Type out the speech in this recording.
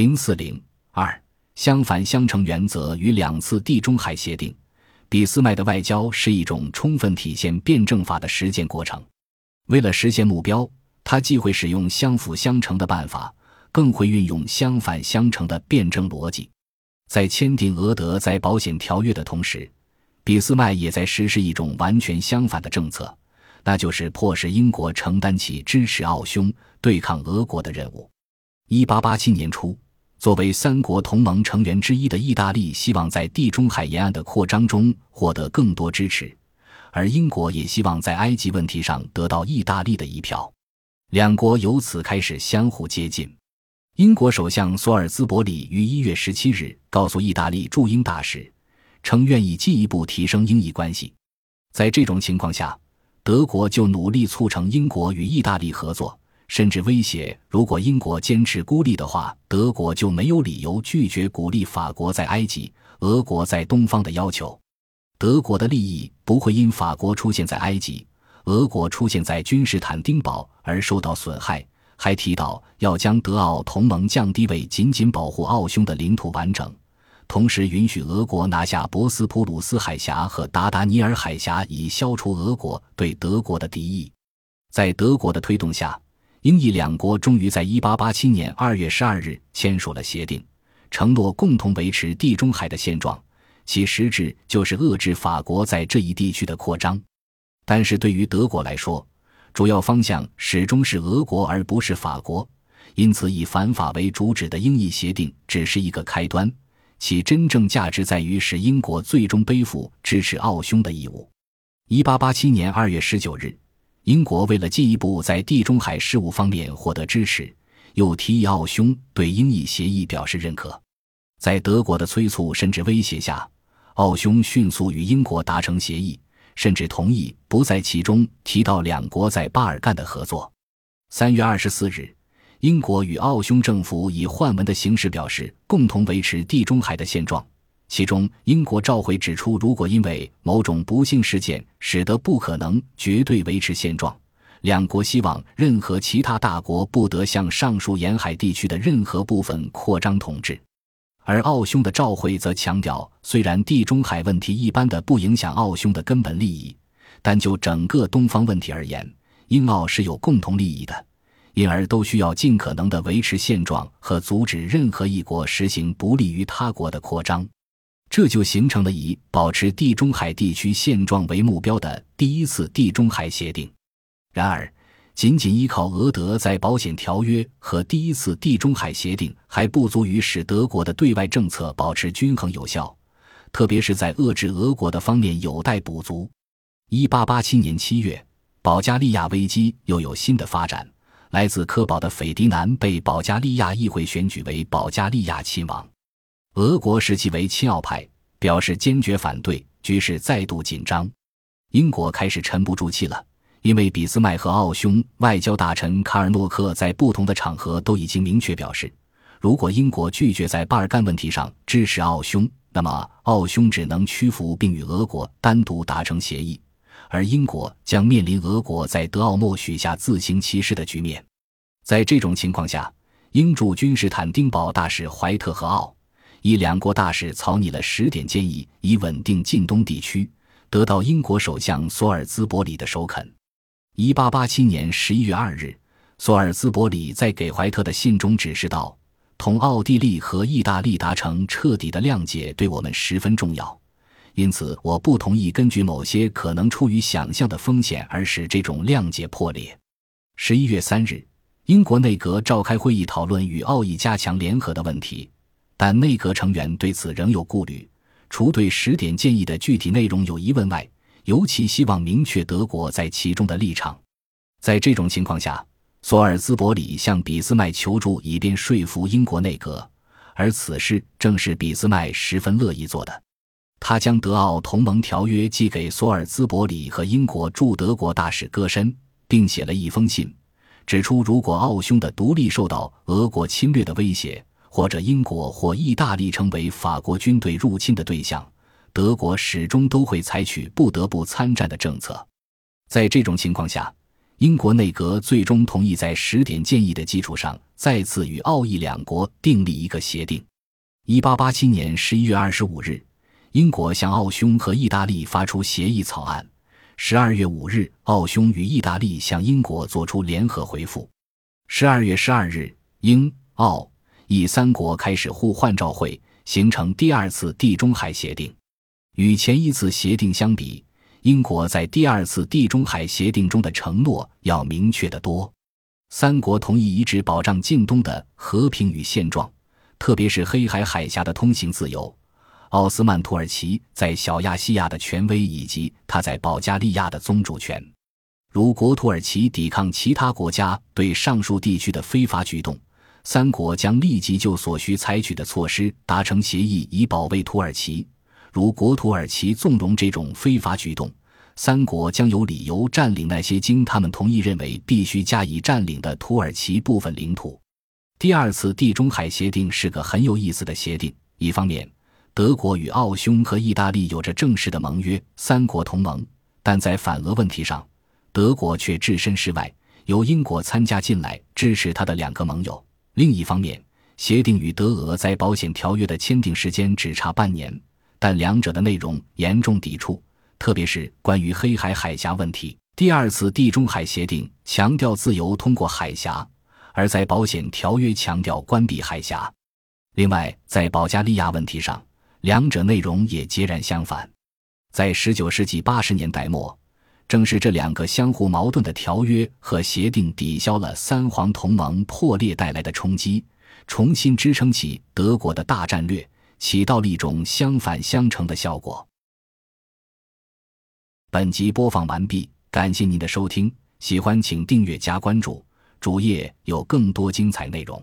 零四零二，相反相成原则与两次地中海协定。俾斯麦的外交是一种充分体现辩证法的实践过程。为了实现目标，他既会使用相辅相成的办法，更会运用相反相成的辩证逻辑。在签订俄德在保险条约的同时，俾斯麦也在实施一种完全相反的政策，那就是迫使英国承担起支持奥匈对抗俄国的任务。一八八七年初。作为三国同盟成员之一的意大利，希望在地中海沿岸的扩张中获得更多支持，而英国也希望在埃及问题上得到意大利的一票。两国由此开始相互接近。英国首相索尔兹伯里于一月十七日告诉意大利驻英大使，称愿意进一步提升英意关系。在这种情况下，德国就努力促成英国与意大利合作。甚至威胁，如果英国坚持孤立的话，德国就没有理由拒绝鼓励法国在埃及、俄国在东方的要求。德国的利益不会因法国出现在埃及、俄国出现在君士坦丁堡而受到损害。还提到要将德奥同盟降低为仅仅保护奥匈的领土完整，同时允许俄国拿下博斯普鲁斯海峡和达达尼尔海峡，以消除俄国对德国的敌意。在德国的推动下。英意两国终于在1887年2月12日签署了协定，承诺共同维持地中海的现状，其实质就是遏制法国在这一地区的扩张。但是对于德国来说，主要方向始终是俄国而不是法国，因此以反法为主旨的英意协定只是一个开端，其真正价值在于使英国最终背负支持奥匈的义务。1887年2月19日。英国为了进一步在地中海事务方面获得支持，又提议奥匈对英意协议表示认可。在德国的催促甚至威胁下，奥匈迅速与英国达成协议，甚至同意不在其中提到两国在巴尔干的合作。三月二十四日，英国与奥匈政府以换文的形式表示共同维持地中海的现状。其中，英国召回指出，如果因为某种不幸事件使得不可能绝对维持现状，两国希望任何其他大国不得向上述沿海地区的任何部分扩张统治。而奥匈的召回则强调，虽然地中海问题一般的不影响奥匈的根本利益，但就整个东方问题而言，英奥是有共同利益的，因而都需要尽可能的维持现状和阻止任何一国实行不利于他国的扩张。这就形成了以保持地中海地区现状为目标的第一次地中海协定。然而，仅仅依靠俄德在保险条约和第一次地中海协定还不足以使德国的对外政策保持均衡有效，特别是在遏制俄国的方面有待补足。一八八七年七月，保加利亚危机又有新的发展，来自科堡的斐迪南被保加利亚议会选举为保加利亚亲王。俄国视其为亲奥派，表示坚决反对，局势再度紧张。英国开始沉不住气了，因为俾斯麦和奥匈外交大臣卡尔诺克在不同的场合都已经明确表示，如果英国拒绝在巴尔干问题上支持奥匈，那么奥匈只能屈服并与俄国单独达成协议，而英国将面临俄国在德奥默许下自行其事的局面。在这种情况下，英驻君士坦丁堡大使怀特和奥。以两国大使草拟了十点建议，以稳定近东地区，得到英国首相索尔兹伯里的首肯。一八八七年十一月二日，索尔兹伯里在给怀特的信中指示道：“同奥地利和意大利达成彻底的谅解，对我们十分重要。因此，我不同意根据某些可能出于想象的风险而使这种谅解破裂。”十一月三日，英国内阁召开会议，讨论与奥义加强联合的问题。但内阁成员对此仍有顾虑，除对十点建议的具体内容有疑问外，尤其希望明确德国在其中的立场。在这种情况下，索尔兹伯里向俾斯麦求助，以便说服英国内阁，而此事正是俾斯麦十分乐意做的。他将德奥同盟条约寄给索尔兹伯里和英国驻德国大使戈申，并写了一封信，指出如果奥匈的独立受到俄国侵略的威胁。或者英国或意大利成为法国军队入侵的对象，德国始终都会采取不得不参战的政策。在这种情况下，英国内阁最终同意在十点建议的基础上，再次与奥意两国订立一个协定。一八八七年十一月二十五日，英国向奥匈和意大利发出协议草案。十二月五日，奥匈与意大利向英国作出联合回复。十二月十二日，英、奥、以三国开始互换照会，形成第二次地中海协定。与前一次协定相比，英国在第二次地中海协定中的承诺要明确得多。三国同意一直保障近东的和平与现状，特别是黑海海峡的通行自由。奥斯曼土耳其在小亚细亚的权威以及他在保加利亚的宗主权。如果土耳其抵抗其他国家对上述地区的非法举动，三国将立即就所需采取的措施达成协议，以保卫土耳其。如果土耳其纵容这种非法举动，三国将有理由占领那些经他们同意认为必须加以占领的土耳其部分领土。第二次地中海协定是个很有意思的协定。一方面，德国与奥匈和意大利有着正式的盟约，三国同盟；但在反俄问题上，德国却置身事外，由英国参加进来支持他的两个盟友。另一方面，协定与德俄在保险条约的签订时间只差半年，但两者的内容严重抵触，特别是关于黑海海峡问题。第二次地中海协定强调自由通过海峡，而在保险条约强调关闭海峡。另外，在保加利亚问题上，两者内容也截然相反。在19世纪80年代末。正是这两个相互矛盾的条约和协定抵消了三皇同盟破裂带来的冲击，重新支撑起德国的大战略，起到了一种相反相成的效果。本集播放完毕，感谢您的收听，喜欢请订阅加关注，主页有更多精彩内容。